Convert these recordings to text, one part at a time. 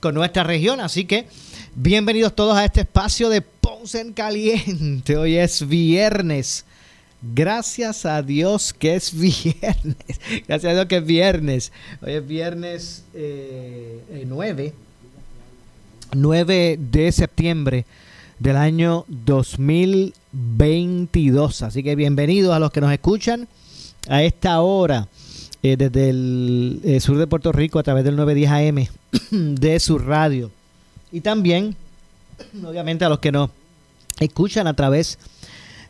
con nuestra región. Así que bienvenidos todos a este espacio de Ponce en Caliente. Hoy es viernes. Gracias a Dios que es viernes. Gracias a Dios que es viernes. Hoy es viernes 9. Eh, 9 eh, de septiembre del año 2022. Así que bienvenidos a los que nos escuchan a esta hora eh, desde el eh, sur de Puerto Rico a través del 910 AM de su radio. Y también, obviamente, a los que nos escuchan a través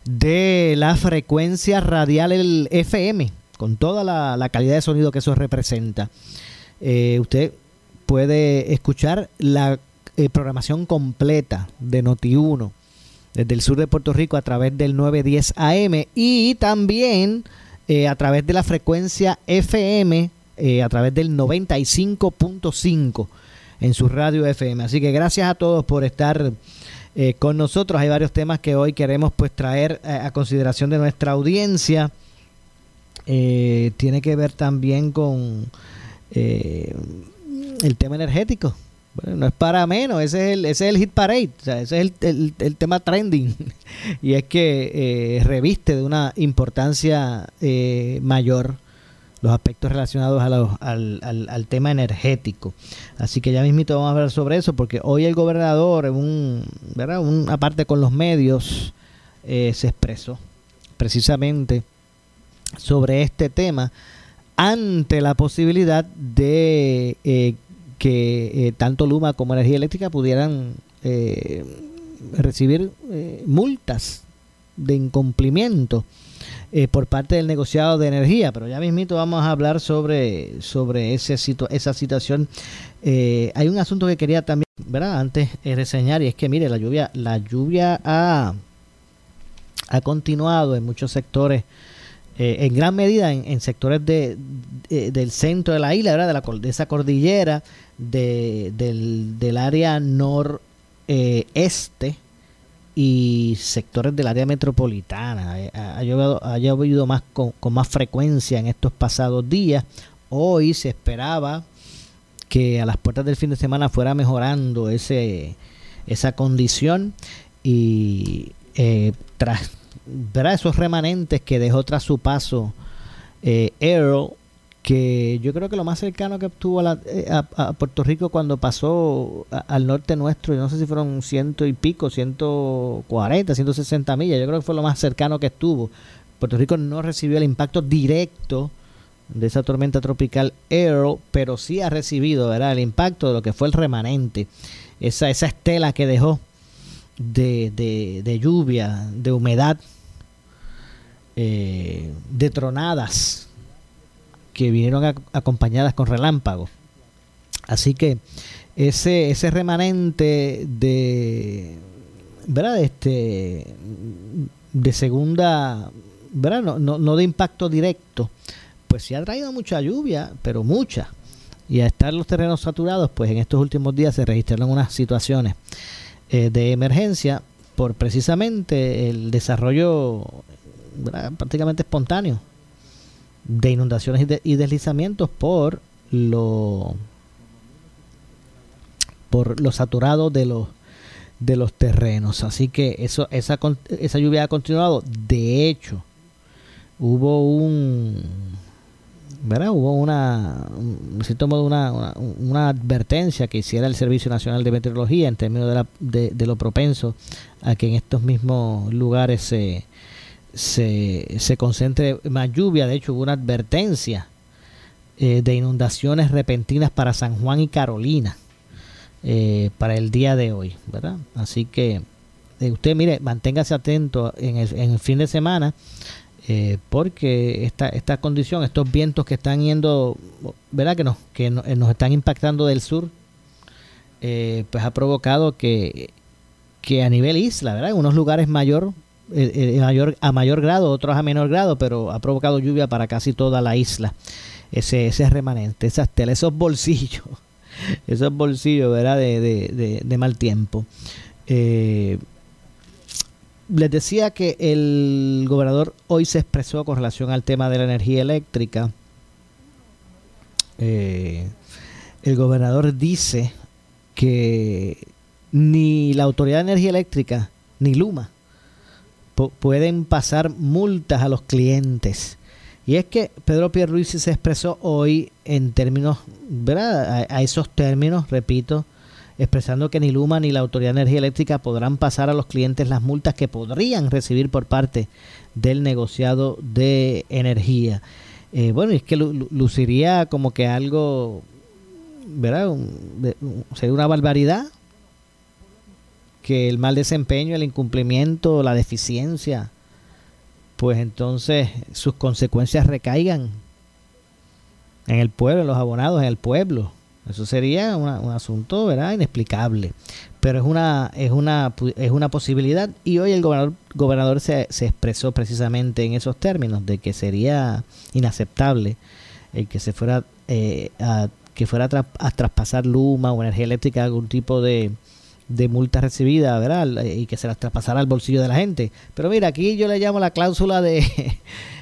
de la frecuencia radial el FM, con toda la, calidad de sonido que eso representa. Eh, usted puede escuchar la programación completa de Noti1 desde el sur de Puerto Rico a través del 910 AM y también eh, a través de la frecuencia FM eh, a través del 95.5 en su radio FM. Así que gracias a todos por estar con nosotros. Hay varios temas que hoy queremos pues traer a consideración de nuestra audiencia. tiene que ver también con el tema energético bueno, no es para menos, ese es el, ese es el hit parade, o sea, ese es el, el, tema trending. y es que eh, reviste de una importancia eh, mayor los aspectos relacionados al, al, al, tema energético. Así que ya mismito vamos a hablar sobre eso, porque hoy el gobernador, en un, ¿verdad? Un, aparte con los medios, eh, se expresó precisamente sobre este tema ante la posibilidad de que eh, tanto Luma como Energía Eléctrica pudieran eh, recibir eh, multas de incumplimiento por parte del negociado de energía, pero ya mismito vamos a hablar sobre, sobre ese esa situación. hay un asunto que quería también, ¿verdad? Antes reseñar y es que mire, la lluvia, la lluvia ha, ha continuado en muchos sectores en gran medida en, sectores de, del centro de la isla, ¿verdad? De, la, de esa cordillera, de, del, del, área noreste eh, y sectores del área metropolitana. Ha, ha llovido más con, más frecuencia en estos pasados días. Hoy se esperaba que a las puertas del fin de semana fuera mejorando ese, esa condición y eh, tras ver esos remanentes que dejó tras su paso eh, que yo creo que lo más cercano que obtuvo a, eh, Puerto Rico cuando pasó al norte nuestro, yo no sé si fueron ciento y pico, ciento cuarenta, ciento sesenta millas, yo creo que fue lo más cercano que estuvo. Puerto Rico no recibió el impacto directo de esa tormenta tropical Earl, pero sí ha recibido ¿verdad? el impacto de lo que fue el remanente, esa, esa estela que dejó de, de, lluvia, de humedad, eh, de tronadas que vinieron acompañadas con relámpagos. Así que ese, ese remanente de, ¿verdad? Este, de segunda, ¿verdad? No, no, no de impacto directo, pues sí ha traído mucha lluvia, pero mucha. Y a estar los terrenos saturados, pues en estos últimos días se registraron unas situaciones eh, de emergencia por precisamente el desarrollo prácticamente espontáneo de inundaciones y, deslizamientos por lo por saturado de los de los terrenos así que eso esa esa lluvia ha continuado de hecho hubo un ¿verdad? Hubo una, modo, una, una, advertencia que hiciera el Servicio Nacional de Meteorología en términos de, la, de, lo propenso a que en estos mismos lugares se, se, se concentre más lluvia. De hecho, hubo una advertencia eh, de inundaciones repentinas para San Juan y Carolina eh, para el día de hoy, ¿verdad? Así que eh, usted, mire, manténgase atento en el, en el fin de semana porque esta, esta condición, estos vientos que están yendo, ¿verdad? Que nos, que eh, nos están impactando del sur, pues ha provocado que, que a nivel isla, ¿verdad? En unos lugares mayor, mayor, a mayor grado, otros a menor grado, pero ha provocado lluvia para casi toda la isla. Ese, ese remanente, esas telas, esos bolsillos, esos bolsillos, ¿verdad? De, de, de, mal tiempo. Eh, les decía que el gobernador hoy se expresó con relación al tema de la energía eléctrica. Eh, el gobernador dice que ni la Autoridad de Energía Eléctrica ni Luma pueden pasar multas a los clientes. Y es que Pedro Pierluisi se expresó hoy en términos, ¿verdad? a esos términos, repito, expresando que ni Luma ni la Autoridad de Energía Eléctrica podrán pasar a los clientes las multas que podrían recibir por parte del negociado de energía. Eh, bueno, es que luciría como que algo, ¿verdad? sería una barbaridad que el mal desempeño, el incumplimiento, la deficiencia, pues entonces sus consecuencias recaigan en el pueblo, en los abonados, en el pueblo. Eso sería un asunto, ¿verdad? Inexplicable. Pero es una, es una, es una posibilidad y hoy el gobernador, gobernador se, se expresó precisamente en esos términos de que sería inaceptable el que se fuera eh, a, que fuera a, traspasar Luma o energía eléctrica algún tipo de, de multa recibida, ¿verdad? Y que se las traspasara al bolsillo de la gente. Pero mira, aquí yo le llamo la cláusula de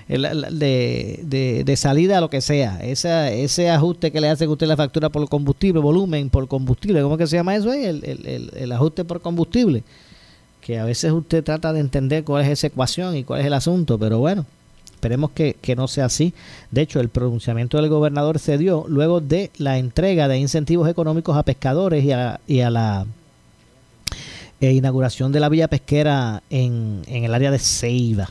de, salida a lo que sea. Ese, ajuste que le hace usted la factura por combustible, volumen por combustible, ¿cómo que se llama eso? El, el, el, ajuste por combustible. Que a veces usted trata de entender cuál es esa ecuación y cuál es el asunto, pero bueno, esperemos que, no sea así. De hecho, el pronunciamiento del gobernador se dio luego de la entrega de incentivos económicos a pescadores y a, y a la eh, inauguración de la villa pesquera en, en el área de Ceiba.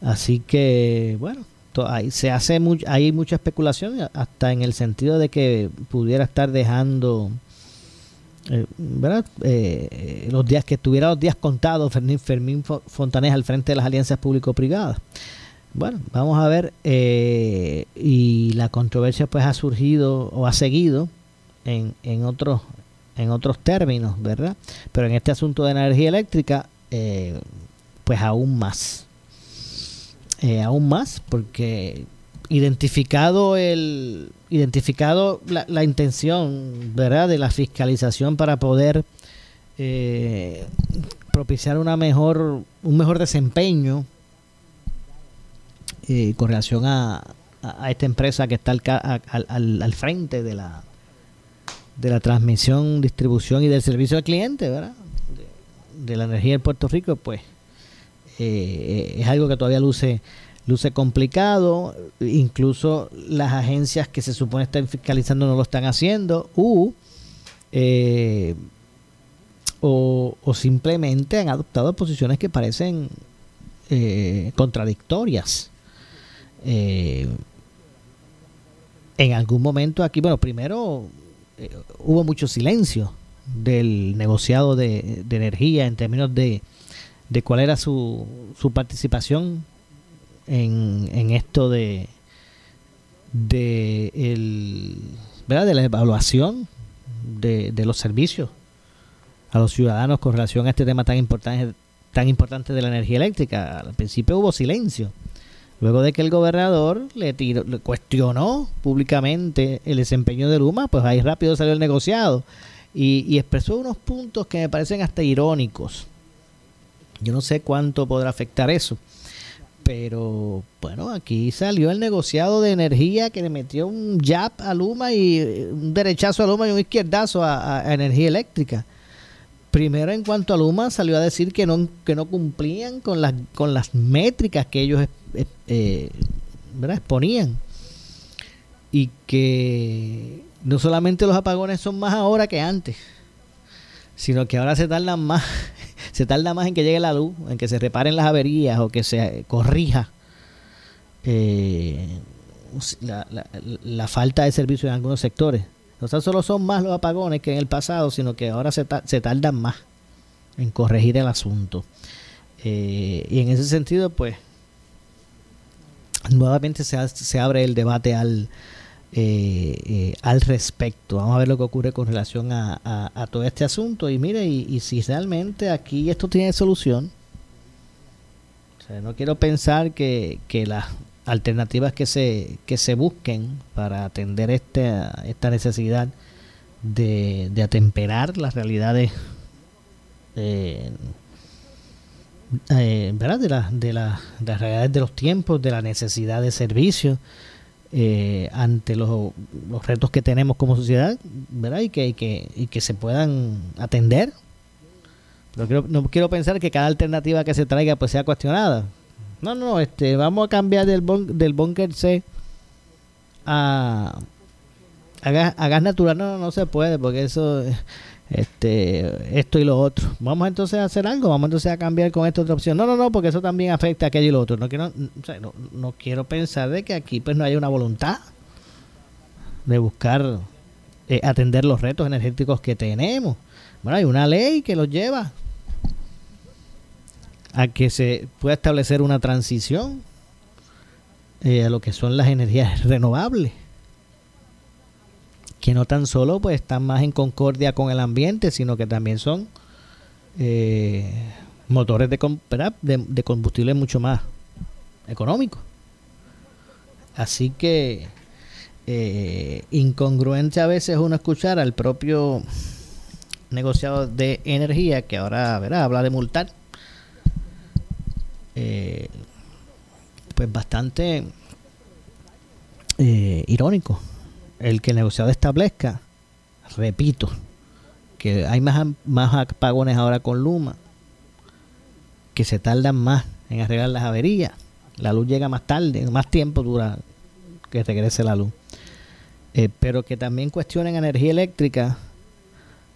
Así que, bueno, ahí se hace hay mucha especulación hasta en el sentido de que pudiera estar dejando eh, ¿verdad? Eh, los días que tuviera los días contados Fermín, Fermín Fontanés al frente de las alianzas público-privadas. Bueno, vamos a ver eh, y la controversia pues ha surgido o ha seguido en, en otros en otros términos, ¿verdad? Pero en este asunto de energía eléctrica pues aún más. Eh, aún más porque identificado el identificado la, intención verdad de la fiscalización para poder eh, propiciar una mejor un mejor desempeño eh, con relación a, a, esta empresa que está al, al, al, frente de la de la transmisión distribución y del servicio al cliente verdad de, la energía en Puerto Rico pues eh, es algo que todavía luce luce complicado, incluso las agencias que se supone están fiscalizando no lo están haciendo, eh, o, simplemente han adoptado posiciones que parecen eh, contradictorias. en algún momento aquí, bueno, primero hubo mucho silencio del negociado de, de energía en términos de, de cuál era su, su participación en, en esto de de el ¿verdad? de la evaluación de, de, los servicios a los ciudadanos con relación a este tema tan importante tan importante de la energía eléctrica al principio hubo silencio luego de que el gobernador le, tiró, le cuestionó públicamente el desempeño de Luma pues ahí rápido salió el negociado y, y expresó unos puntos que me parecen hasta irónicos yo no sé cuánto podrá afectar eso. Pero bueno, aquí salió el negociado de energía que le metió un jab a Luma y eh, un derechazo a Luma y un izquierdazo a, energía eléctrica. Primero en cuanto a Luma salió a decir que no, que no cumplían con las, con las métricas que ellos eh, exponían. y que no solamente los apagones son más ahora que antes, sino que ahora se tardan más, se tarda más en que llegue la luz, en que se reparen las averías o que se corrija eh, la, falta de servicio en algunos sectores. O sea, solo son más los apagones que en el pasado, sino que ahora se, se tardan más en corregir el asunto. Eh, y en ese sentido, pues, nuevamente se, se abre el debate al, eh, eh, al respecto. Vamos a ver lo que ocurre con relación a, todo este asunto. Y mire, y, si realmente aquí esto tiene solución, no quiero pensar que, las alternativas que se, que se busquen para atender este, esta necesidad de, de atemperar las realidades eh, ¿verdad? De, la, de, la, de las realidades de los tiempos, de la necesidad de servicio, eh, ante los, los, retos que tenemos como sociedad, ¿verdad? Y que, y que, y que se puedan atender. No quiero, no quiero pensar que cada alternativa que se traiga pues sea cuestionada. No, no, este, vamos a cambiar del, del bunker C a, a, gas, a gas natural. No, no, no se puede porque eso este esto y lo otro. Vamos entonces a hacer algo, vamos entonces a cambiar con esta otra opción. No, no, no, porque eso también afecta a aquello y lo otro. No quiero, no, quiero pensar de que aquí pues no haya una voluntad de buscar eh, atender los retos energéticos que tenemos. Bueno, hay una ley que los lleva a que se pueda establecer una transición eh, a lo que son las energías renovables que no tan solo pues están más en concordia con el ambiente, sino que también son eh, motores de, de, combustible mucho más económicos. Así que eh, incongruente a veces uno escuchar al propio negociado de energía que ahora ¿verdad? habla de multar. Eh, pues bastante irónico el que el negociado establezca, repito, que hay más, más apagones ahora con Luma, que se tardan más en arreglar las averías, la luz llega más tarde, más tiempo dura que regrese la luz. Eh, pero que también cuestionen energía eléctrica,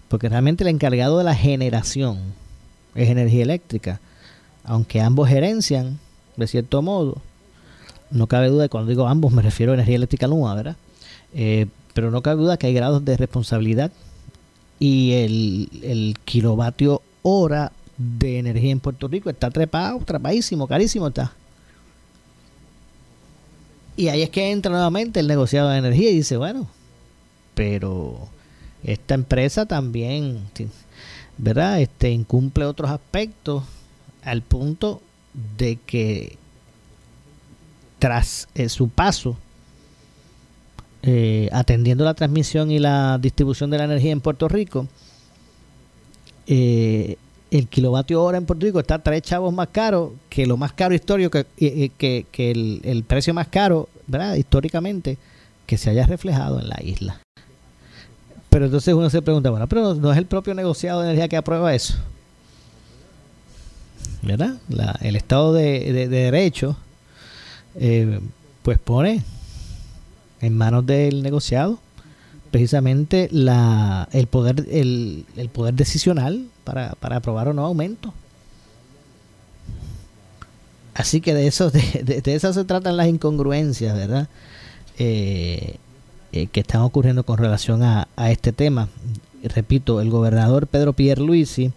porque realmente el encargado de la generación es energía eléctrica, aunque ambos gerencian, de cierto modo, no cabe duda cuando digo ambos me refiero a energía eléctrica Luma, ¿verdad? Eh, pero no cabe duda que hay grados de responsabilidad y el, kilovatio hora de energía en Puerto Rico está trepado, trepadísimo, carísimo está. Y ahí es que entra nuevamente el negociado de energía y dice, bueno, pero esta empresa también, ¿verdad? Este incumple otros aspectos al punto de que tras eh, su paso eh, atendiendo la transmisión y la distribución de la energía en Puerto Rico, eh, el kilovatio hora en Puerto Rico está tres chavos más caro que lo más caro histórico, que, el, precio más caro, ¿verdad? Históricamente, que se haya reflejado en la isla. Pero entonces uno se pregunta, bueno, pero no, es el propio negociado de energía que aprueba eso. ¿Verdad? el Estado de, de, Derecho, eh, pues pone en manos del negociado precisamente la, el poder el, el poder decisional para, para, aprobar o no aumento. Así que de eso, de, de, eso se tratan las incongruencias, ¿verdad? Eh, eh, que están ocurriendo con relación a, a este tema. Repito, el gobernador Pedro Pierluisi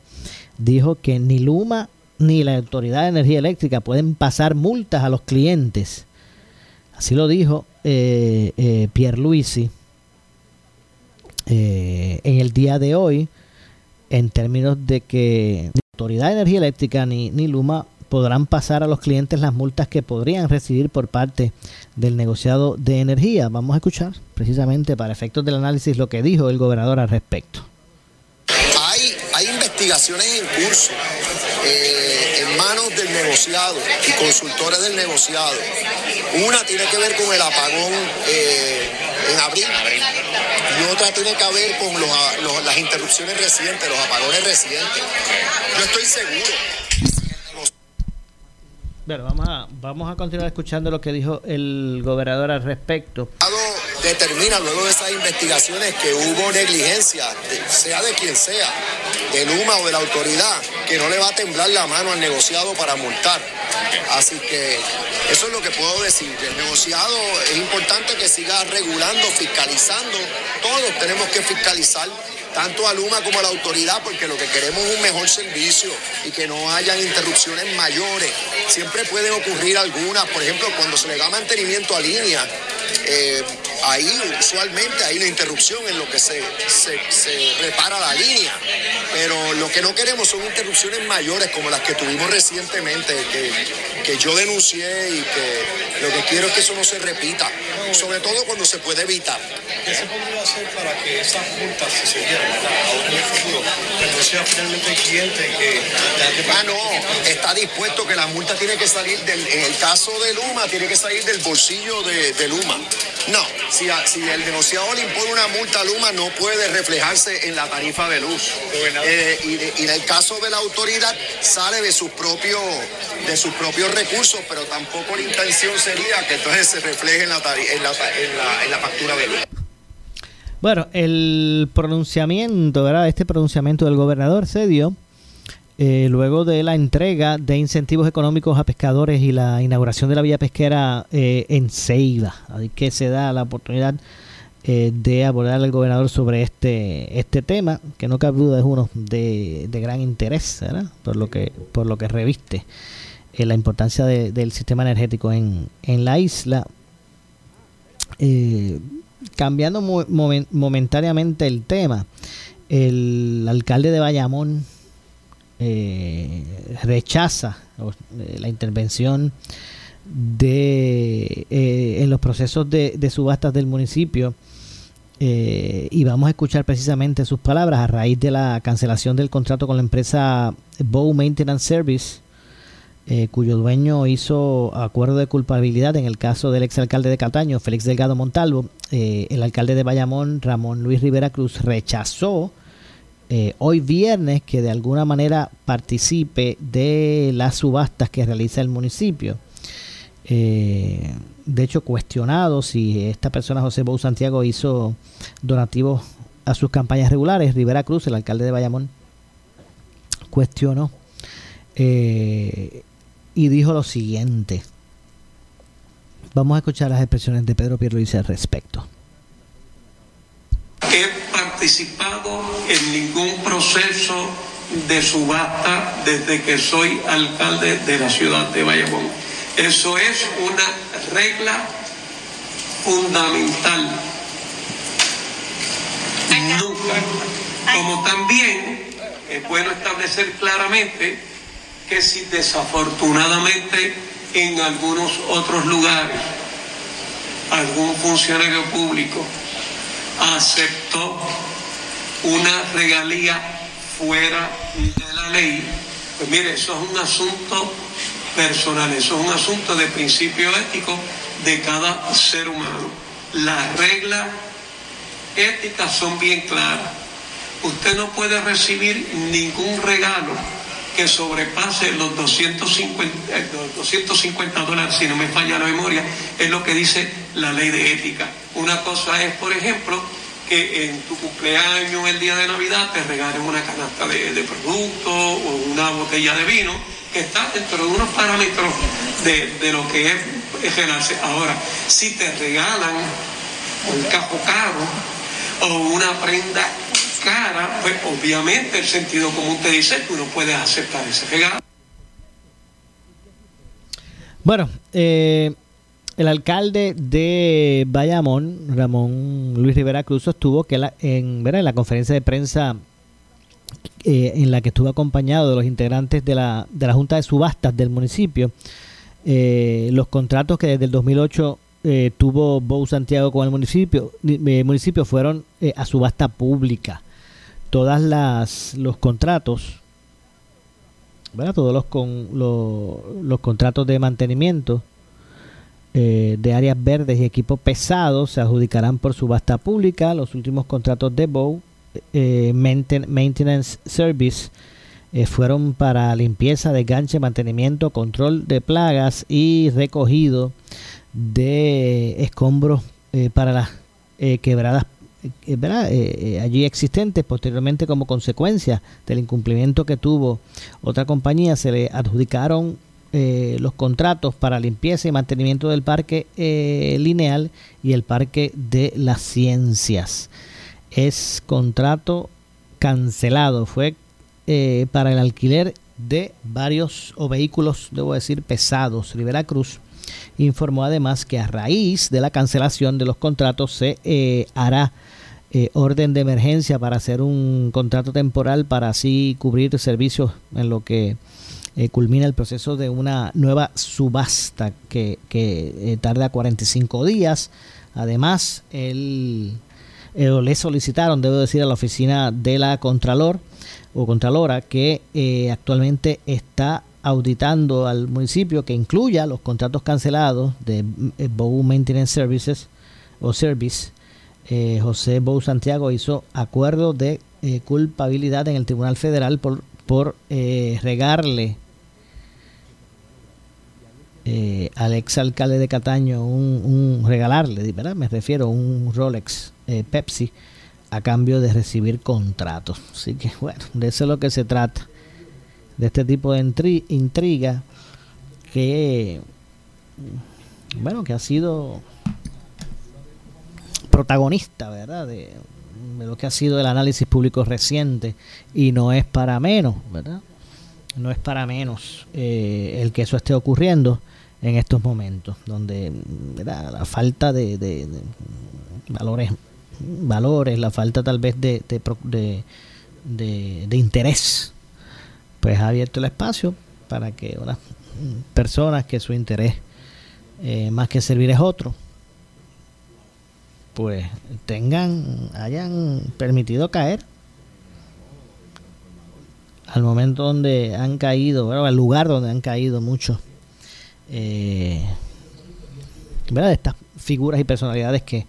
dijo que ni Luma ni la Autoridad de Energía Eléctrica pueden pasar multas a los clientes. Así lo dijo eh, eh, eh, en el día de hoy en términos de que ni Autoridad de Energía Eléctrica ni, ni Luma podrán pasar a los clientes las multas que podrían recibir por parte del negociado de energía. Vamos a escuchar precisamente para efectos del análisis lo que dijo el gobernador al respecto. Investigaciones en curso eh, en manos del negociado y consultores del negociado. Una tiene que ver con el apagón eh, en abril y otra tiene que ver con las interrupciones recientes, los apagones recientes. Yo estoy seguro. Bueno, vamos a, vamos a continuar escuchando lo que dijo el gobernador al respecto. Determina luego de esas investigaciones que hubo negligencia, sea de quien sea, de Luma o de la autoridad, que no le va a temblar la mano al negociado para multar. Así que eso es lo que puedo decir. El negociado es importante que siga regulando, fiscalizando. Todos tenemos que fiscalizar tanto a Luma como a la autoridad, porque lo que queremos es un mejor servicio y que no hayan interrupciones mayores. Siempre pueden ocurrir algunas, por ejemplo, cuando se le da mantenimiento a línea, eh, ahí usualmente hay una interrupción en lo que se, se, repara la línea, pero lo que no queremos son interrupciones mayores como las que tuvimos recientemente, que, que yo denuncié y que lo que quiero es que eso no se repita, sobre todo cuando se puede evitar. ¿Qué se podría hacer para que esas multas se siguieran ahora en el futuro? Que no sea finalmente el cliente que... Ah, no, está dispuesto que la multa tiene que salir del, en el caso de Luma, tiene que salir del bolsillo de, de Luma. No, si, el negociado le impone una multa a Luma, no puede reflejarse en la tarifa de luz. Eh, y, en el caso de la autoridad, sale de sus propios de sus propios recursos, pero tampoco la intención sería que entonces se refleje en la, en la, en la, factura de luz. Bueno, el pronunciamiento, ¿verdad? Este pronunciamiento del gobernador se dio eh, luego de la entrega de incentivos económicos a pescadores y la inauguración de la vía pesquera eh, en Ceiba. Ahí que se da la oportunidad eh, de abordar al gobernador sobre este este tema, que no cabe duda es uno de, gran interés, por lo que por lo que reviste la importancia del sistema energético en, en la isla. cambiando momentáneamente el tema, el alcalde de Bayamón, eh, rechaza eh, la intervención de eh, en los procesos de, subastas del municipio y vamos a escuchar precisamente sus palabras a raíz de la cancelación del contrato con la empresa Bow Maintenance Service cuyo dueño hizo acuerdo de culpabilidad en el caso del exalcalde de Cataño, Félix Delgado Montalvo. el alcalde de Bayamón, Ramón Luis Rivera Cruz, rechazó eh, hoy viernes que de alguna manera participe de las subastas que realiza el municipio. Eh, de hecho, cuestionado si esta persona, José Bou Santiago, hizo donativos a sus campañas regulares, Rivera Cruz, el alcalde de Bayamón, cuestionó eh, y dijo lo siguiente. Vamos a escuchar las expresiones de Pedro Pierluisi al respecto participado en ningún proceso de subasta desde que soy alcalde de la ciudad de Bayamón. Eso es una regla fundamental. Nunca. Como también es bueno establecer claramente que si desafortunadamente en algunos otros lugares algún funcionario público aceptó una regalía fuera de la ley, pues mire, eso es un asunto personal, eso es un asunto de principio ético de cada ser humano. Las reglas éticas son bien claras. Usted no puede recibir ningún regalo que sobrepase los 250, 250 eh, dólares, si no me falla la memoria, es lo que dice la ley de ética. Una cosa es, por ejemplo, que en tu cumpleaños, el día de Navidad, te regalen una canasta de, productos o una botella de vino, que está dentro de unos parámetros de, lo que es, es Ahora, si te regalan un cajo caro o una prenda cara, pues obviamente el sentido común te dice que uno puedes aceptar ese regalo. Bueno, eh, el alcalde de Bayamón, Ramón Luis Rivera Cruz, sostuvo que la, en, la conferencia de prensa eh, en la que estuvo acompañado de los integrantes de la, de la Junta de Subastas del municipio, eh, los contratos que desde el 2008 eh, tuvo Bou Santiago con el municipio, municipio fueron a subasta pública. Todas las los contratos, todos los, con, los contratos de mantenimiento eh, de áreas verdes y equipos pesados se adjudicarán por subasta pública. Los últimos contratos de Bow eh, Maintenance Service eh, fueron para limpieza, desganche, mantenimiento, control de plagas y recogido de escombros para las quebradas allí existentes posteriormente como consecuencia del incumplimiento que tuvo otra compañía se le adjudicaron los contratos para limpieza y mantenimiento del parque lineal y el parque de las ciencias es contrato cancelado fue para el alquiler de varios o vehículos, debo decir, pesados. Rivera Cruz informó además que a raíz de la cancelación de los contratos se eh, hará eh, orden de emergencia para hacer un contrato temporal para así cubrir servicios en lo que eh, culmina el proceso de una nueva subasta que, que tarda 45 días. Además, el, le solicitaron, debo decir, a la oficina de la Contralor o Contralora que eh, actualmente está auditando al municipio que incluya los contratos cancelados de eh, Bow Maintenance Services o Service. Eh, José Bow Santiago hizo acuerdo de culpabilidad en el Tribunal Federal por, por regarle al ex alcalde de Cataño un, regalarle, ¿verdad? me refiero a un Rolex Pepsi a cambio de recibir contratos. Así que bueno, de eso es lo que se trata. De este tipo de intriga que, bueno, que ha sido protagonista, ¿verdad? De, lo que ha sido el análisis público reciente y no es para menos, ¿verdad? No es para menos eh, el que eso esté ocurriendo en estos momentos, donde la falta de, valores valores, la falta tal vez de, de, de, interés, pues ha abierto el espacio para que unas personas que su interés eh, más que servir es otro, pues tengan, hayan permitido caer al momento donde han caído, al lugar donde han caído muchos eh, de estas figuras y personalidades que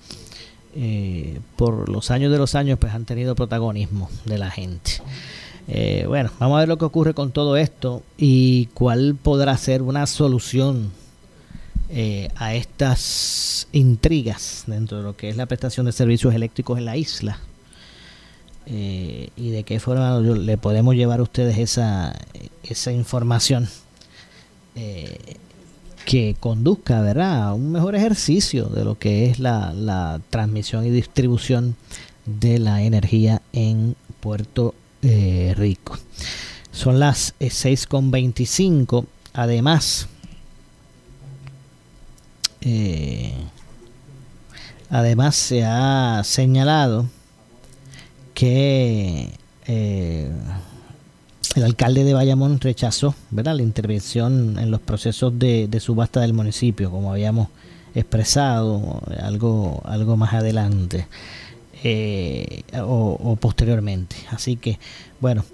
eh, por los años de los años pues han tenido protagonismo de la gente. Eh, bueno, vamos a ver lo que ocurre con todo esto y cuál podrá ser una solución eh, a estas intrigas dentro de lo que es la prestación de servicios eléctricos en la isla. y de qué forma le podemos llevar a ustedes esa, esa información que conduzca ¿verdad? a un mejor ejercicio de lo que es la, transmisión y distribución de la energía en Puerto eh, Rico. Son las 6.25. Eh, además, eh, además se ha señalado que el alcalde de Bayamón rechazó ¿verdad? la intervención en los procesos de, subasta del municipio, como habíamos expresado algo, algo más adelante eh, o, posteriormente. Así que, bueno,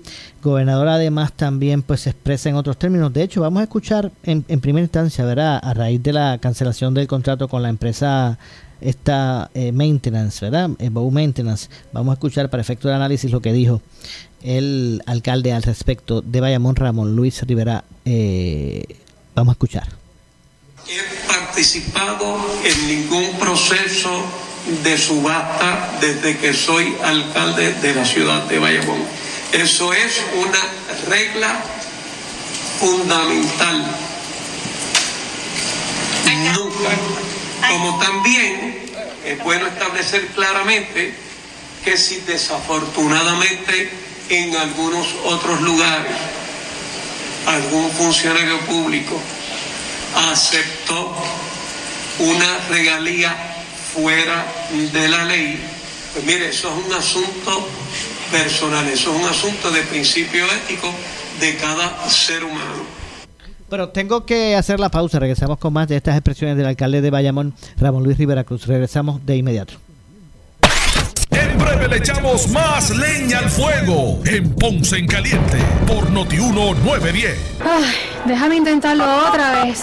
gobernador además también pues se expresa en otros términos. De hecho, vamos a escuchar en, primera instancia, ¿verdad? A raíz de la cancelación del contrato con la empresa esta eh, maintenance, ¿verdad? Eh, Bow Maintenance. Vamos a escuchar para efecto de análisis lo que dijo el alcalde al respecto de Bayamón, Ramón Luis Rivera. Eh, vamos a escuchar. He participado en ningún proceso de subasta desde que soy alcalde de la ciudad de Bayamón. Eso es una regla fundamental. Nunca. Como también es bueno establecer claramente que si desafortunadamente en algunos otros lugares algún funcionario público aceptó una regalía fuera de la ley, pues mire, eso es un asunto personal, eso es un asunto de principio ético de cada ser humano. Bueno, tengo que hacer la pausa. Regresamos con más de estas expresiones del alcalde de Bayamón, Ramón Luis Rivera Cruz. Regresamos de inmediato. Breve le echamos más leña al fuego en Ponce en Caliente por Notiuno 910. Ay, déjame intentarlo otra vez.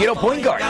Quiero. Point guard.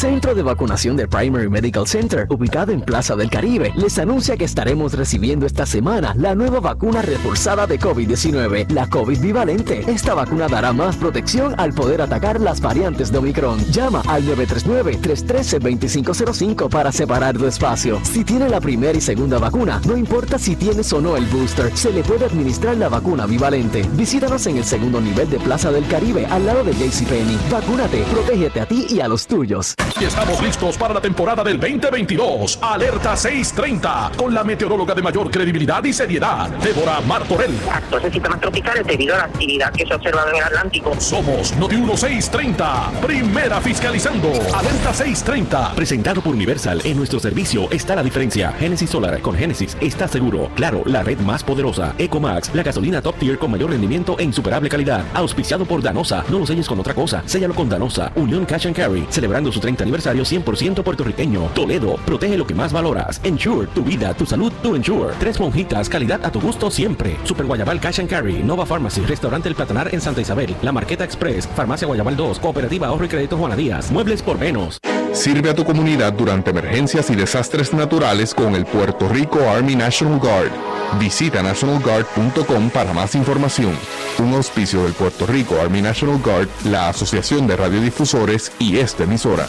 Centro de Vacunación de Primary Medical Center, ubicado en Plaza del Caribe, les anuncia que estaremos recibiendo esta semana la nueva vacuna reforzada de COVID-19, la COVID bivalente. Esta vacuna dará más protección al poder atacar las variantes de Omicron. Llama al 939-313-2505 para separar tu espacio. Si tiene la primera y segunda vacuna, no importa si tienes o no el booster, se le puede administrar la vacuna bivalente. Visítanos en el segundo nivel de Plaza del Caribe, al lado de JCPenney. Vacúnate, protégete a ti y a los tuyos. Y estamos listos para la temporada del 2022. Alerta 630 con la meteoróloga de mayor credibilidad y seriedad, Débora Martorell. Actos de sistemas tropicales debido a la actividad que se observa en el Atlántico. Somos Noti 1630, primera fiscalizando. Alerta 630. Presentado por Universal, en nuestro servicio está la diferencia. Genesis Solar con Genesis está seguro. Claro, la red más poderosa. Ecomax, la gasolina top tier con mayor rendimiento e insuperable calidad. Auspiciado por Danosa. No lo selles con otra cosa. Séllalo con Danosa. Unión Cash and Carry, celebrando su 30 aniversario 100% puertorriqueño. Toledo, protege lo que más valoras. Ensure, tu vida, tu salud, tu Ensure. Tres monjitas, calidad a tu gusto siempre. Super Guayabal Cash and Carry, Nova Pharmacy, Restaurante El Platanar en Santa Isabel, La Marqueta Express, Farmacia Guayabal 2, Cooperativa Ahorro y Crédito Juana Díaz, Muebles por menos. Sirve a tu comunidad durante emergencias y desastres naturales con el Puerto Rico Army National Guard. Visita nationalguard.com para más información. Un auspicio del Puerto Rico Army National Guard, la Asociación de Radiodifusores y esta emisora.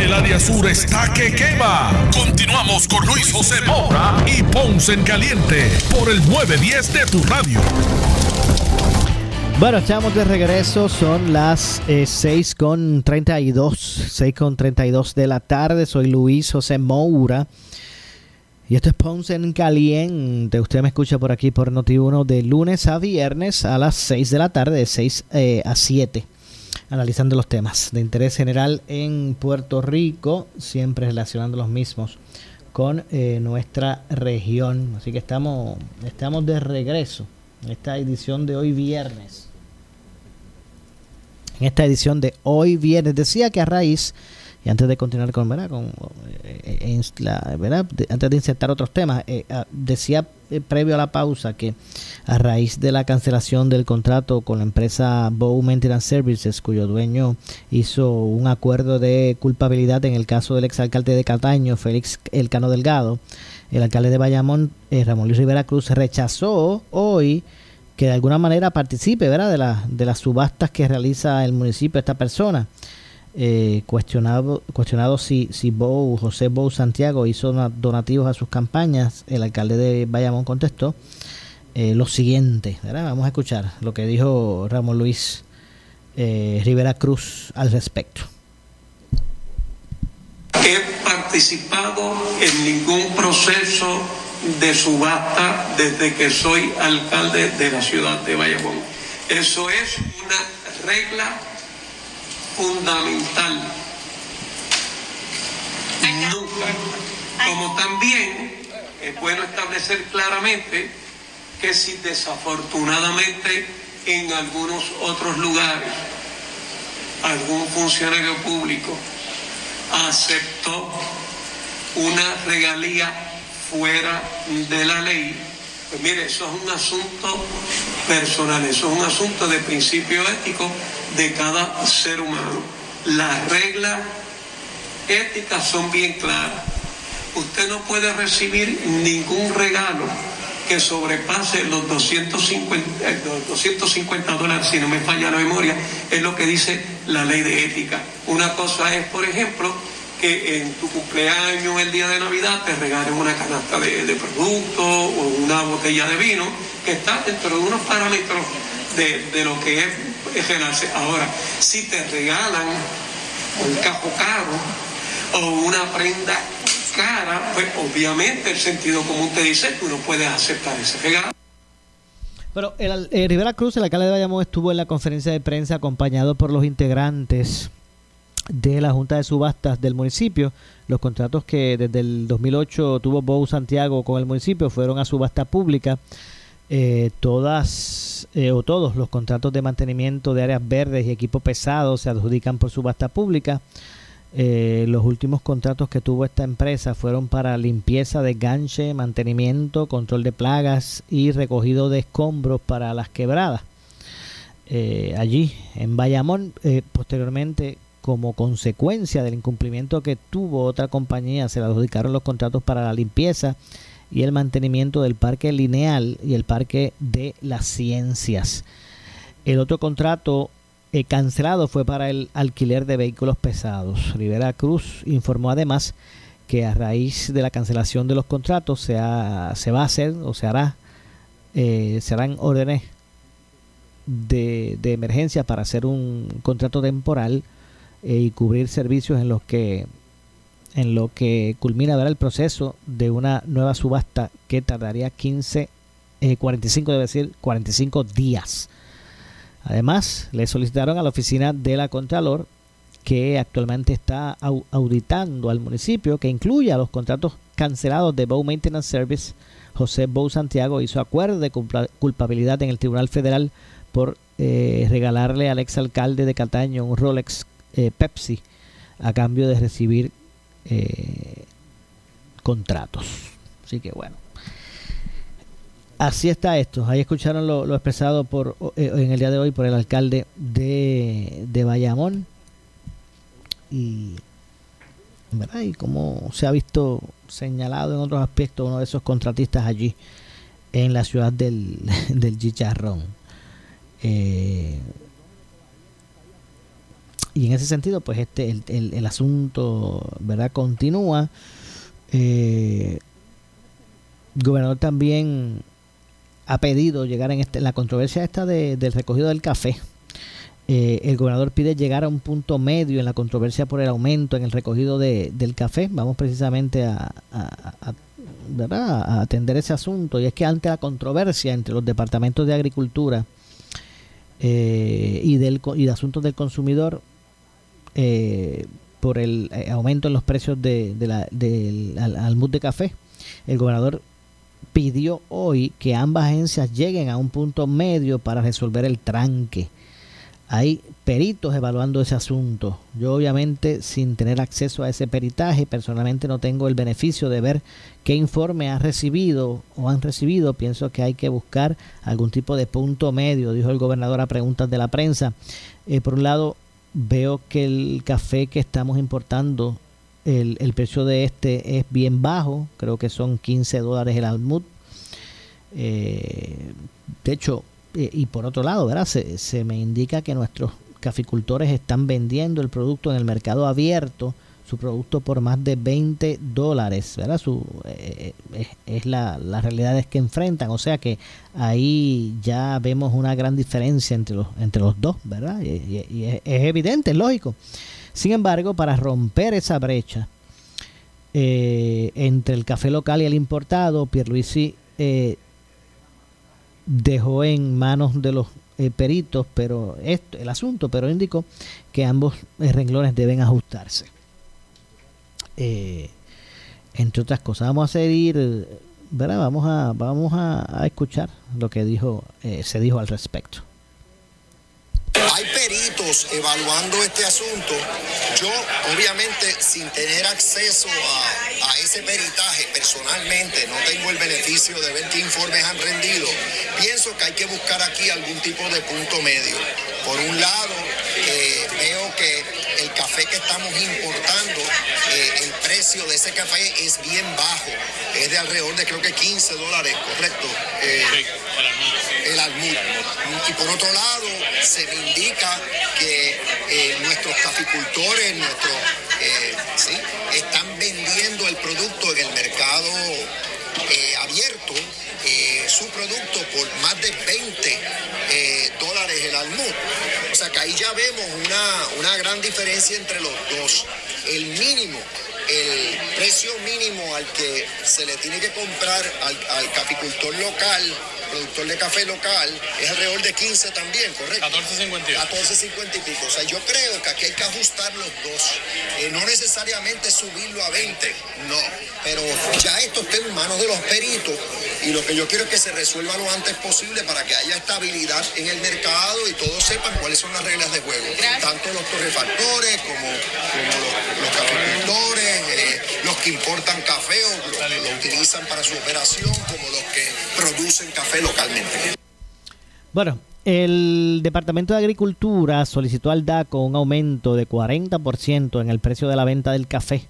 El área sur está que quema. Continuamos con Luis José Moura y Ponce en Caliente por el 910 de tu radio. Bueno, estamos de regreso, son las eh, 6 con 32, 6 con 32 de la tarde, soy Luis José Moura. Y esto es Ponce en Caliente, usted me escucha por aquí por Noti1 de lunes a viernes a las 6 de la tarde, de 6 eh, a 7 analizando los temas de interés general en Puerto Rico, siempre relacionando los mismos con eh, nuestra región. Así que estamos, estamos de regreso en esta edición de hoy viernes. En esta edición de hoy viernes decía que a raíz Antes de continuar con, ¿verdad? Eh, la, ¿verdad? antes de insertar otros temas, eh, ah, decía eh, previo a la pausa que a raíz de la cancelación del contrato con la empresa Bow Maintenance Services, cuyo dueño hizo un acuerdo de culpabilidad en el caso del exalcalde de Cataño, Félix Elcano Delgado, el alcalde de Bayamón, Ramón Luis Rivera Cruz, rechazó hoy que de alguna manera participe ¿verdad? De, la, de las subastas que realiza el municipio esta persona. Eh, cuestionado, cuestionado si, si Bou, José Bou Santiago hizo donativos a sus campañas, el alcalde de Bayamón contestó eh, lo siguiente. Vamos a escuchar lo que dijo Ramón Luis eh, Rivera Cruz al respecto. He participado en ningún proceso de subasta desde que soy alcalde de la ciudad de Bayamón. Eso es una regla fundamental. Nunca. Como también es bueno establecer claramente que si desafortunadamente en algunos otros lugares algún funcionario público aceptó una regalía fuera de la ley, pues mire, eso es un asunto personal, eso es un asunto de principio ético de cada ser humano. Las reglas éticas son bien claras. Usted no puede recibir ningún regalo que sobrepase los 250, 250 eh, dólares, si no me falla la memoria, es lo que dice la ley de ética. Una cosa es, por ejemplo, que en tu cumpleaños, el día de Navidad, te regalen una canasta de, productos o una botella de vino, que está dentro de unos parámetros de lo que es Ahora, si te regalan un cajo caro o una prenda cara, pues obviamente el sentido común te dice que uno puede aceptar ese regalo. Pero el, eh, Rivera Cruz, el alcalde de Bayamón, estuvo en la conferencia de prensa acompañado por los integrantes de la Junta de Subastas del municipio. Los contratos que desde el 2008 tuvo Bow Santiago con el municipio fueron a subasta pública. Eh, todas eh, o todos los contratos de mantenimiento de áreas verdes y equipo pesado se adjudican por subasta pública. Eh, los últimos contratos que tuvo esta empresa fueron para limpieza de ganche, mantenimiento, control de plagas y recogido de escombros para las quebradas. allí en Bayamón, posteriormente, como consecuencia del incumplimiento que tuvo otra compañía, se le adjudicaron los contratos para la limpieza y el mantenimiento del Parque Lineal y el Parque de las Ciencias. El otro contrato eh, cancelado fue para el alquiler de vehículos pesados. Rivera Cruz informó además que a raíz de la cancelación de los contratos se, se va a hacer o se hará, eh, se harán órdenes de, de, emergencia para hacer un contrato temporal eh, y cubrir servicios en los que en lo que culmina el proceso de una nueva subasta que tardaría 15, 45, eh, debe decir, 45 días. Además, le solicitaron a la oficina de la Contralor que actualmente está auditando al municipio, que incluya los contratos cancelados de Bow Maintenance Service. José Bow Santiago hizo acuerdo de culpabilidad en el Tribunal Federal por eh, regalarle al exalcalde de Cataño un Rolex eh, Pepsi a cambio de recibir eh, contratos. Así que bueno. Así está esto. Ahí escucharon lo, expresado por eh, en el día de hoy por el alcalde de, de Bayamón. Y, ¿verdad? y como se ha visto señalado en otros aspectos, uno de esos contratistas allí en la ciudad del, del Chicharrón. Eh, y en ese sentido, pues este el, el, asunto, ¿verdad? Continúa. Eh, el gobernador también ha pedido llegar en, este, la controversia esta del recogido del café. Eh, el gobernador pide llegar a un punto medio en la controversia por el aumento en el recogido de, del café. Vamos precisamente a, a, a, atender ese asunto. Y es que ante la controversia entre los departamentos de Agricultura eh, y, del, y de Asuntos del Consumidor, eh, por el eh, aumento en los precios de, la, del almud de café. El gobernador pidió hoy que ambas agencias lleguen a un punto medio para resolver el tranque. hay peritos evaluando ese asunto. Yo obviamente sin tener acceso a ese peritaje, personalmente no tengo el beneficio de ver qué informe ha recibido o han recibido. Pienso que hay que buscar algún tipo de punto medio, dijo el gobernador a preguntas de la prensa. Eh, por un lado, veo que el café que estamos importando, el, el precio de este es bien bajo, creo que son 15 dólares el almud. Eh, de hecho, eh, y por otro lado, ¿verdad? Se, se, me indica que nuestros caficultores están vendiendo el producto en el mercado abierto, su producto por más de 20 dólares, ¿verdad? Su, eh, es, es la, realidad es que enfrentan, o sea que ahí ya vemos una gran diferencia entre los, entre los dos, ¿verdad? Y, es, evidente, es lógico. Sin embargo, para romper esa brecha eh, entre el café local y el importado, Pierluisi eh, dejó en manos de los eh, peritos pero esto, el asunto, pero indicó que ambos eh, renglones deben ajustarse. Eh, entre otras cosas, vamos a seguir, ¿verdad? Vamos a, vamos a, escuchar lo que dijo, eh, se dijo al respecto. Hay peritos evaluando este asunto. Yo, obviamente, sin tener acceso a, ese peritaje personalmente, no tengo el beneficio de ver qué informes han rendido. Pienso que hay que buscar aquí algún tipo de punto medio. Por un lado, eh, veo que el café que estamos importando, eh, precio de ese café es bien bajo. Es de alrededor de creo que 15 dólares, correcto. Eh, el almud. Y por otro lado, se me indica que eh, nuestros caficultores, nuestros, eh, ¿sí? están vendiendo el producto en el mercado abierto, su producto por más de 20 dólares el almud. O sea que ahí ya vemos una, una gran diferencia entre los dos. El mínimo el precio mínimo al que se le tiene que comprar al, al caficultor local productor de café local es alrededor de 15 también, ¿correcto? 14.50. 14.50 y pico. O sea, yo creo que aquí hay que ajustar los dos. Eh, no necesariamente subirlo a 20, no. Pero ya esto está en manos de los peritos y lo que yo quiero es que se resuelva lo antes posible para que haya estabilidad en el mercado y todos sepan cuáles son las reglas de juego. Gracias. Tanto los torrefactores como, como los, los caficultores, eh, los que importan café o lo, utilizan para su operación, como los que producen café localmente. Bueno, el Departamento de Agricultura solicitó al DACO un aumento de 40% en el precio de la venta del café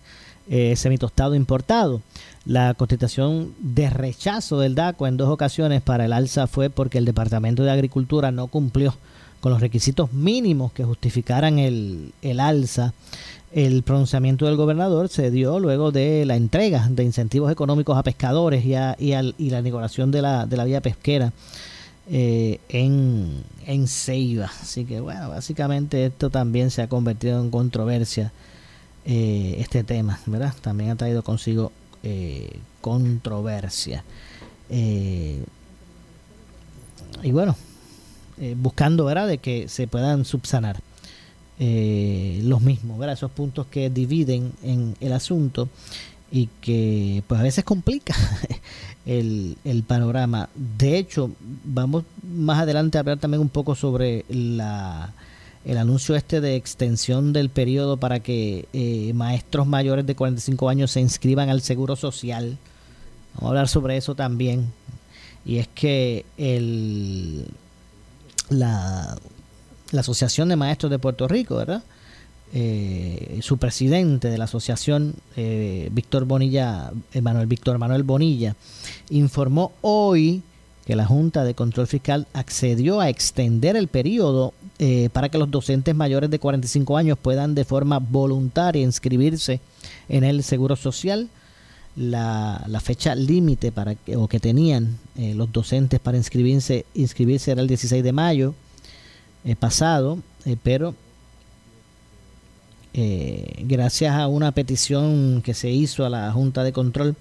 eh, semitostado importado. La contestación de rechazo del DACO en dos ocasiones para el alza fue porque el Departamento de Agricultura no cumplió con los requisitos mínimos que justificaran el, el alza. El pronunciamiento del gobernador se dio luego de la entrega de incentivos económicos a pescadores y, a, y, al, y la negociación de la, de la vía pesquera eh, en, en Ceiba. Así que bueno, básicamente esto también se ha convertido en controversia, eh, este tema, ¿verdad? También ha traído consigo eh, controversia. Eh, y bueno, eh, buscando, ¿verdad?, de que se puedan subsanar eh, los mismos, ¿verdad? Esos puntos que dividen en el asunto y que pues a veces complica el, panorama. De hecho, vamos más adelante a hablar también un poco sobre la, el anuncio este de extensión del periodo para que eh, maestros mayores de 45 años se inscriban al Seguro Social. Vamos a hablar sobre eso también. Y es que el, la, la Asociación de Maestros de Puerto Rico, ¿verdad? Eh, su presidente de la asociación, eh, Víctor Bonilla, Manuel Víctor Manuel Bonilla, informó hoy que la Junta de Control Fiscal accedió a extender el periodo eh, para que los docentes mayores de 45 años puedan de forma voluntaria inscribirse en el Seguro Social. La, la fecha límite para que, o que tenían eh, los docentes para inscribirse, inscribirse era el 16 de mayo eh, pasado, pero eh, gracias a una petición que se hizo a la Junta de Control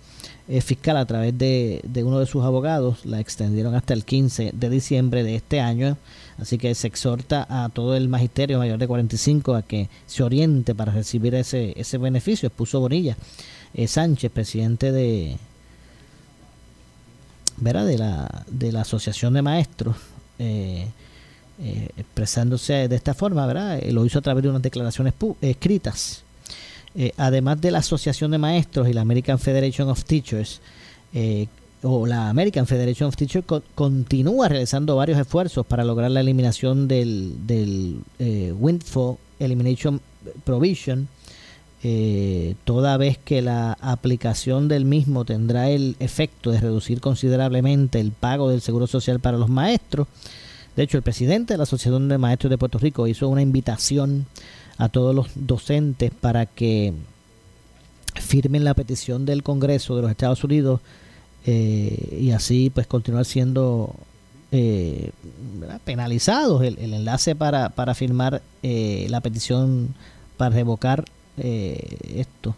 eh, Fiscal a través de, uno de sus abogados, la extendieron hasta el 15 de diciembre de este año. Así que se exhorta a todo el magisterio mayor de 45 a que se oriente para recibir ese, ese beneficio. Expuso Bonilla eh, Sánchez, presidente de, ¿verdad? De, la, de la Asociación de Maestros. Eh, eh, expresándose de esta forma, ¿verdad? Eh, lo hizo a través de unas declaraciones escritas. Eh, además de la Asociación de Maestros y la American Federation of Teachers, o la American Federation of Teachers continúa realizando varios esfuerzos para lograr la eliminación del, del Windfall Elimination Provision, toda vez que la aplicación del mismo tendrá el efecto de reducir considerablemente el pago del Seguro Social para los maestros de hecho, el presidente de la Asociación de Maestros de Puerto Rico hizo una invitación a todos los docentes para que firmen la petición del Congreso de los Estados Unidos eh, y así pues continuar siendo eh, penalizados. El, enlace para, para firmar eh, la petición para revocar esto,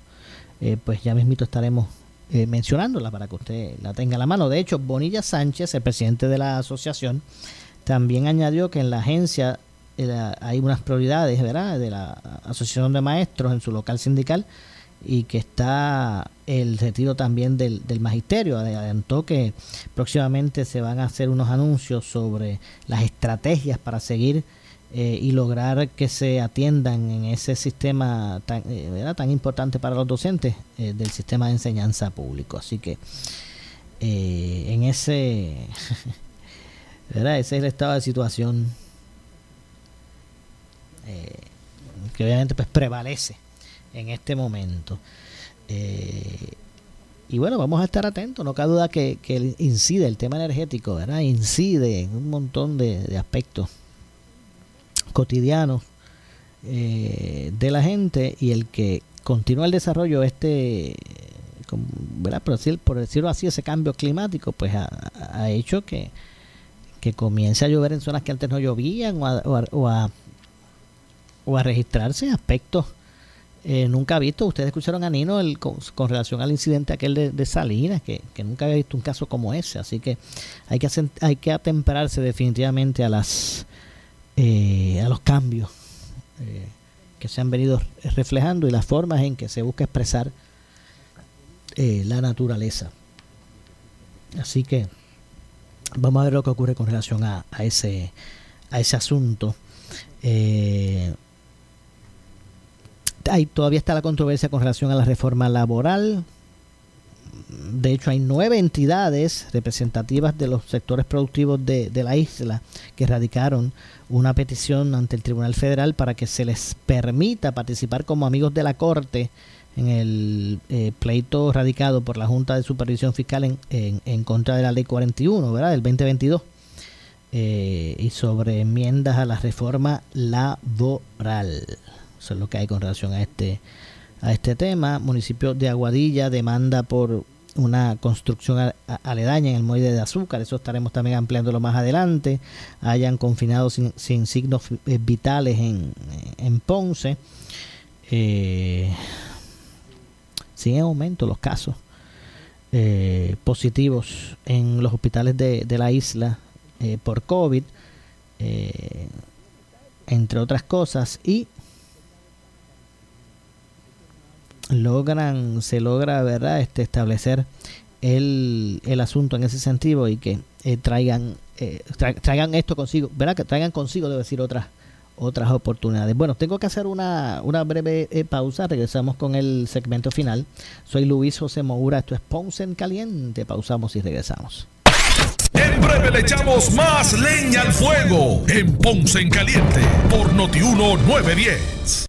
pues ya mismito estaremos mencionándola para que usted la tenga a la mano. De hecho, Bonilla Sánchez, el presidente de la asociación, también añadió que en la agencia eh, hay unas prioridades, de la Asociación de Maestros en su local sindical y que está el retiro también del, del magisterio. Adelantó que próximamente se van a hacer unos anuncios sobre las estrategias para seguir eh, y lograr que se atiendan en ese sistema tan, eh, tan importante para los docentes del sistema de enseñanza público. Así que en ese ¿verdad? Ese es el estado de situación eh, que obviamente pues prevalece en este momento. Eh, y bueno, vamos a estar atentos, no cabe duda que, incide el tema energético, ¿verdad? Incide en un montón de, aspectos cotidianos eh, de la gente y el que continúa el desarrollo este, ¿verdad? Por, decirlo así, ese cambio climático, pues ha hecho que, que comience a llover en zonas que antes no llovían o a, o a, o a, registrarse aspectos eh, nunca visto. Ustedes escucharon a Nino el, con, relación al incidente aquel de, Salinas, que, nunca había visto un caso como ese. Así que hay que, hay que atemperarse definitivamente a, las, eh, a los cambios eh, que se han venido reflejando y las formas en que se busca expresar la naturaleza. Así que Vamos a ver lo que ocurre con relación a, ese, a ese asunto. Eh, todavía está la controversia con relación a la reforma laboral. De hecho, hay nueve entidades representativas de los sectores productivos de, de la isla que radicaron una petición ante el Tribunal Federal para que se les permita participar como amigos de la Corte en el eh, pleito radicado por la Junta de Supervisión Fiscal en, en, contra de la Ley 41, ¿verdad? Del 2022. Eh, y sobre enmiendas a la reforma laboral. Eso es lo que hay con relación a este, a este tema. Municipio de Aguadilla demanda por una construcción aledaña en el muelle de azúcar, eso estaremos también ampliándolo más adelante, hayan confinado sin, sin signos eh, vitales en, en Ponce. Eh, siguen en aumento los casos eh, positivos en los hospitales de, la isla eh, por COVID, eh, entre otras cosas, y logran, se logra, ¿verdad?, este, establecer el, el asunto en ese sentido y que traigan, traigan esto consigo, ¿verdad?, que traigan consigo, debo decir, otras otras oportunidades. Bueno, tengo que hacer una, una breve eh, pausa. Regresamos con el segmento final. Soy Luis José Moura. Esto es Ponce en Caliente. Pausamos y regresamos. En breve le echamos más leña al fuego en Ponce en Caliente por Notiuno 910.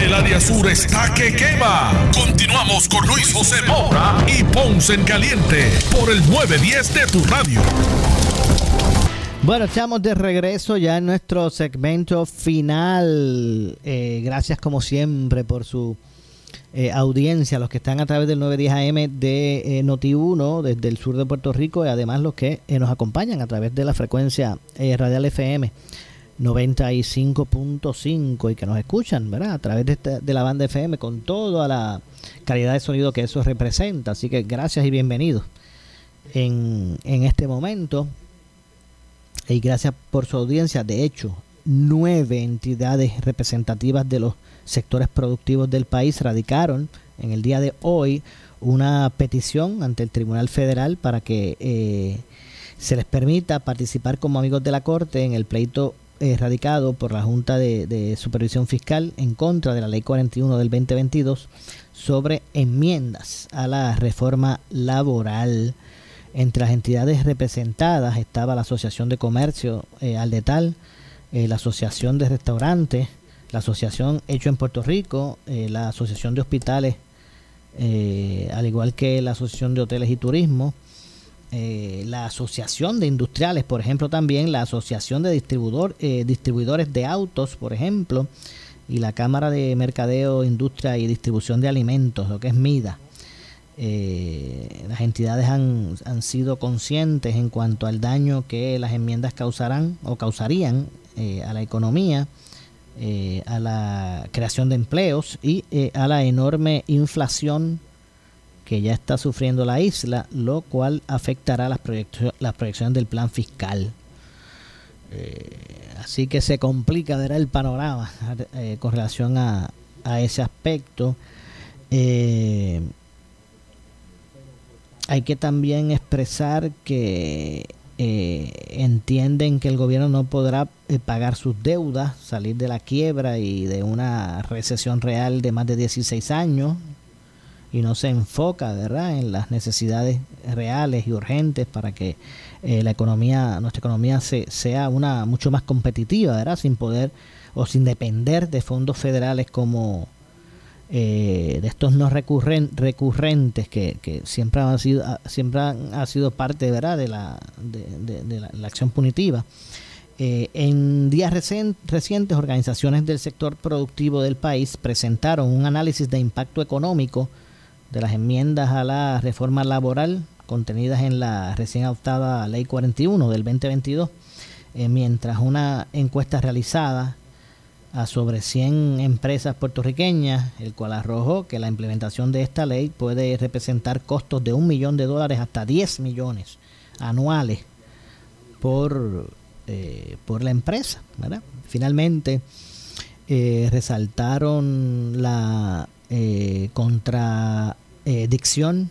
El área sur está que quema. Continuamos con Luis José Moura y Ponce en Caliente por el 910 de tu radio. Bueno, estamos de regreso ya en nuestro segmento final. Eh, gracias como siempre por su eh, audiencia, los que están a través del 910 AM de eh, Noti1 desde el sur de Puerto Rico y además los que eh, nos acompañan a través de la frecuencia radial FM 95.5 y que nos escuchan, ¿verdad? A través de, de la banda FM con toda la calidad de sonido que eso representa. Así que gracias y bienvenidos en, en este momento. Y gracias por su audiencia. De hecho, nueve entidades representativas de los sectores productivos del país radicaron en el día de hoy una petición ante el Tribunal Federal para que eh, se les permita participar como amigos de la Corte en el pleito radicado por la Junta de, Supervisión Fiscal en contra de la Ley 41 del 2022 sobre enmiendas a la reforma laboral. Entre las entidades representadas estaba la Asociación de Comercio eh, Aldetal, eh, la Asociación de Restaurantes, la Asociación Hecho en Puerto Rico, eh, la Asociación de Hospitales, eh, al igual que la Asociación de Hoteles y Turismo, eh, la Asociación de Industriales, por ejemplo, también la Asociación de Distribuidor, eh, Distribuidores de Autos, por ejemplo, y la Cámara de Mercadeo, Industria y Distribución de Alimentos, lo que es MIDA. Eh, las entidades han, han, sido conscientes en cuanto al daño que las enmiendas causarán o causarían eh, a la economía, a la creación de empleos y a la enorme inflación que ya está sufriendo la isla, lo cual afectará las, proyecciones, las proyecciones del plan fiscal. así que se complica verá el panorama con relación a, a ese aspecto. Eh, hay que también expresar que eh, entienden que el gobierno no podrá eh, pagar sus deudas, salir de la quiebra y de una recesión real de más de 16 años y no se enfoca, ¿verdad?, en las necesidades reales y urgentes para que eh, la economía, nuestra economía se, sea una mucho más competitiva, ¿verdad?, sin poder o sin depender de fondos federales como eh, de estos no recurren, recurrentes que, siempre han sido siempre han, ha sido parte verdad de la de, la, acción punitiva eh, en días recientes organizaciones del sector productivo del país presentaron un análisis de impacto económico de las enmiendas a la reforma laboral contenidas en la recién adoptada ley 41 del 2022 eh, mientras una encuesta realizada a sobre 100 empresas puertorriqueñas, el cual arrojó que la implementación de esta ley puede representar costos de un millón de dólares hasta 10 millones anuales por, eh, por la empresa. Finalmente, eh, resaltaron la eh, contradicción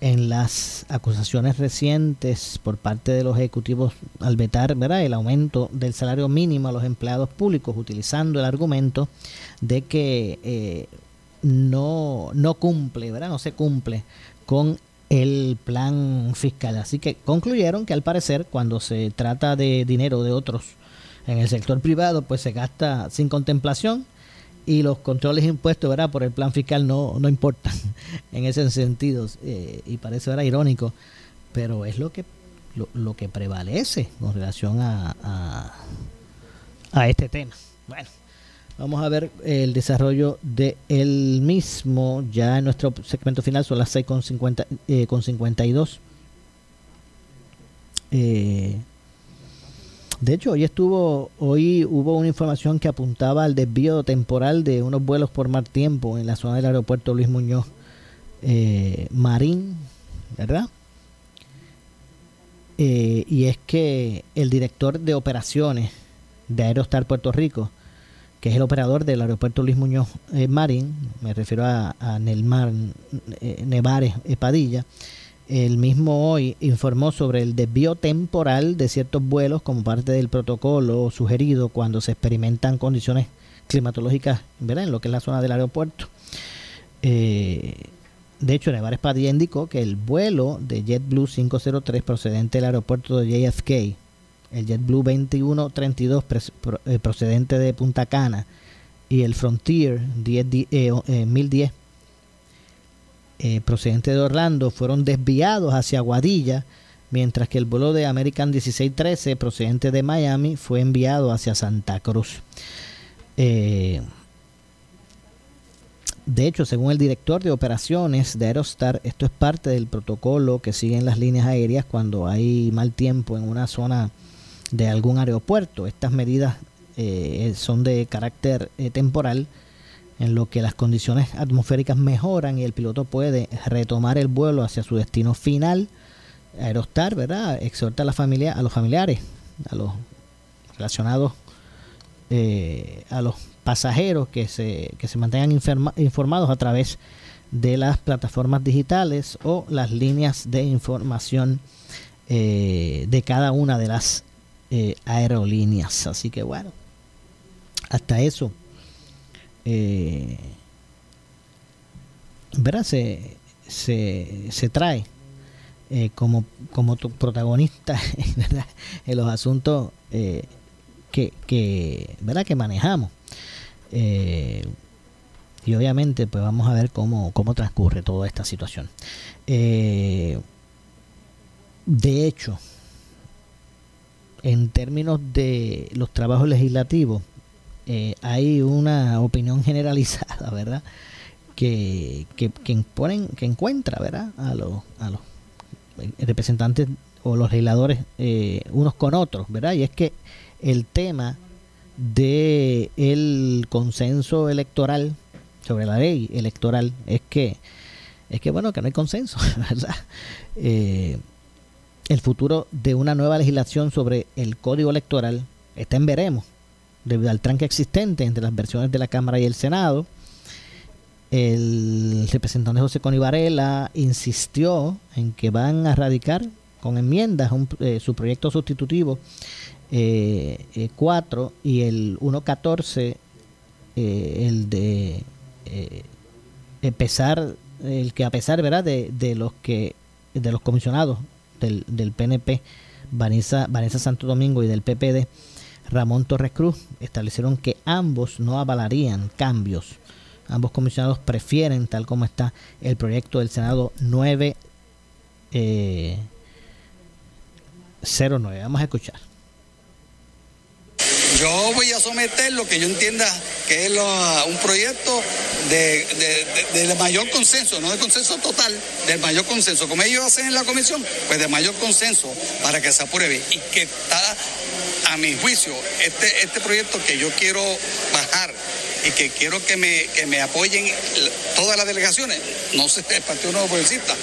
en las acusaciones recientes por parte de los ejecutivos al vetar ¿verdad? el aumento del salario mínimo a los empleados públicos utilizando el argumento de que eh, no, no cumple, ¿verdad? no se cumple con el plan fiscal. Así que concluyeron que al parecer cuando se trata de dinero de otros en el sector privado, pues se gasta sin contemplación y los controles impuestos ¿verdad? por el plan fiscal no, no importan en ese sentido eh, y parece ¿verdad? irónico pero es lo que lo, lo que prevalece con relación a, a, a, este tema bueno vamos a ver el desarrollo de el mismo ya en nuestro segmento final son las 6 con, 50, eh, con 52 eh, de hecho, hoy estuvo, hoy hubo una información que apuntaba al desvío temporal de unos vuelos por mar tiempo en la zona del aeropuerto Luis Muñoz eh, Marín, ¿verdad? Eh, y es que el director de operaciones de Aerostar Puerto Rico, que es el operador del aeropuerto Luis Muñoz eh, Marín, me refiero a, Nelmar Nevares Padilla, el mismo hoy informó sobre el desvío temporal de ciertos vuelos como parte del protocolo sugerido cuando se experimentan condiciones climatológicas ¿verdad? en lo que es la zona del aeropuerto. Eh, de hecho, Nevares Padilla indicó que el vuelo de JetBlue 503 procedente del aeropuerto de JFK, el JetBlue 2132 eh, procedente de Punta Cana y el Frontier 10, eh, 1010 eh, procedente de Orlando fueron desviados hacia Guadilla, mientras que el vuelo de American 1613 procedente de Miami fue enviado hacia Santa Cruz. Eh, de hecho, según el director de operaciones de Aerostar, esto es parte del protocolo que siguen las líneas aéreas cuando hay mal tiempo en una zona de algún aeropuerto. Estas medidas eh, son de carácter eh, temporal en lo que las condiciones atmosféricas mejoran y el piloto puede retomar el vuelo hacia su destino final. Aerostar, ¿verdad? Exhorta a la familia, a los familiares, a los relacionados, eh, a los pasajeros que se, que se mantengan informados a través de las plataformas digitales o las líneas de información eh, de cada una de las eh, aerolíneas. Así que bueno, hasta eso. Eh. Se, se, se trae eh, como, como tu protagonista en los asuntos que, que, ¿verdad? que manejamos. Eh, y obviamente, pues vamos a ver cómo, cómo transcurre toda esta situación. Eh, de hecho, en términos de los trabajos legislativos, eh, hay una opinión generalizada, ¿verdad? Que, que, que, que encuentra, ¿verdad? A los, a los representantes o los legisladores unos con otros, ¿verdad? Y es que el tema de el consenso electoral sobre la ley electoral es que es que bueno que no hay consenso verdad eh, el futuro de una nueva legislación sobre el código electoral está en veremos debido al tranque existente entre las versiones de la cámara y el senado el representante José Coni Varela insistió en que van a radicar con enmiendas eh, su proyecto sustitutivo eh, 4 eh, y el 1.14, eh, el de eh, pesar, el que a pesar ¿verdad? De, de los que de los comisionados del, del PNP, Vanessa, Vanessa Santo Domingo y del PPD, Ramón Torres Cruz, establecieron que ambos no avalarían cambios. Ambos comisionados prefieren, tal como está el proyecto del Senado 9 eh, 09. Vamos a escuchar. Yo voy a someter lo que yo entienda que es un proyecto de, de, mayor consenso, no de consenso total, del mayor consenso. Como ellos hacen en la comisión, pues de mayor consenso para que se apruebe y que está, a mi juicio, este, este proyecto que yo quiero bajar y que quiero que me, que me apoyen todas las delegaciones, no sé, el Partido Nuevo Progresista,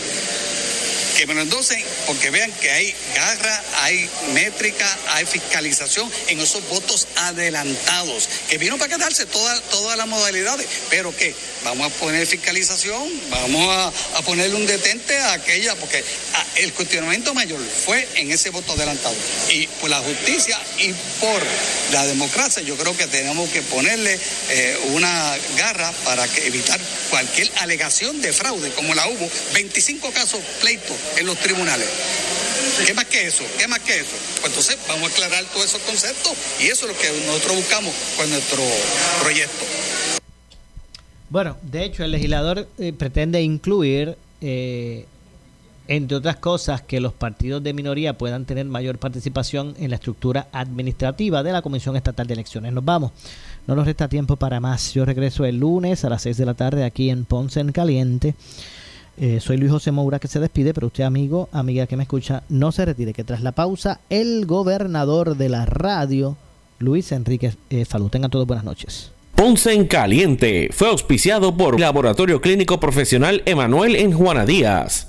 que me lo endosen porque vean que hay garra, hay métrica, hay fiscalización en esos votos adelantados, que vino para quedarse todas todas las modalidades, pero que vamos a poner fiscalización, vamos a, a ponerle un detente a aquella, porque ah, el cuestionamiento mayor fue en ese voto adelantado. Y por la justicia y por la democracia, yo creo que tenemos que ponerle eh, una garra para evitar cualquier alegación de fraude, como la hubo, 25 casos pleitos en los tribunales. ¿Qué más que eso? ¿Qué más que eso? Pues entonces vamos a aclarar todos esos conceptos y eso es lo que nosotros buscamos con nuestro proyecto. Bueno, de hecho el legislador eh, pretende incluir, eh, entre otras cosas, que los partidos de minoría puedan tener mayor participación en la estructura administrativa de la Comisión Estatal de Elecciones. Nos vamos. No nos resta tiempo para más. Yo regreso el lunes a las 6 de la tarde aquí en Ponce en Caliente. Eh, soy Luis José Moura que se despide, pero usted amigo, amiga que me escucha, no se retire, que tras la pausa el gobernador de la radio, Luis Enrique eh. Tengan todos buenas noches. Ponce en Caliente fue auspiciado por Laboratorio Clínico Profesional Emanuel en Juana Díaz.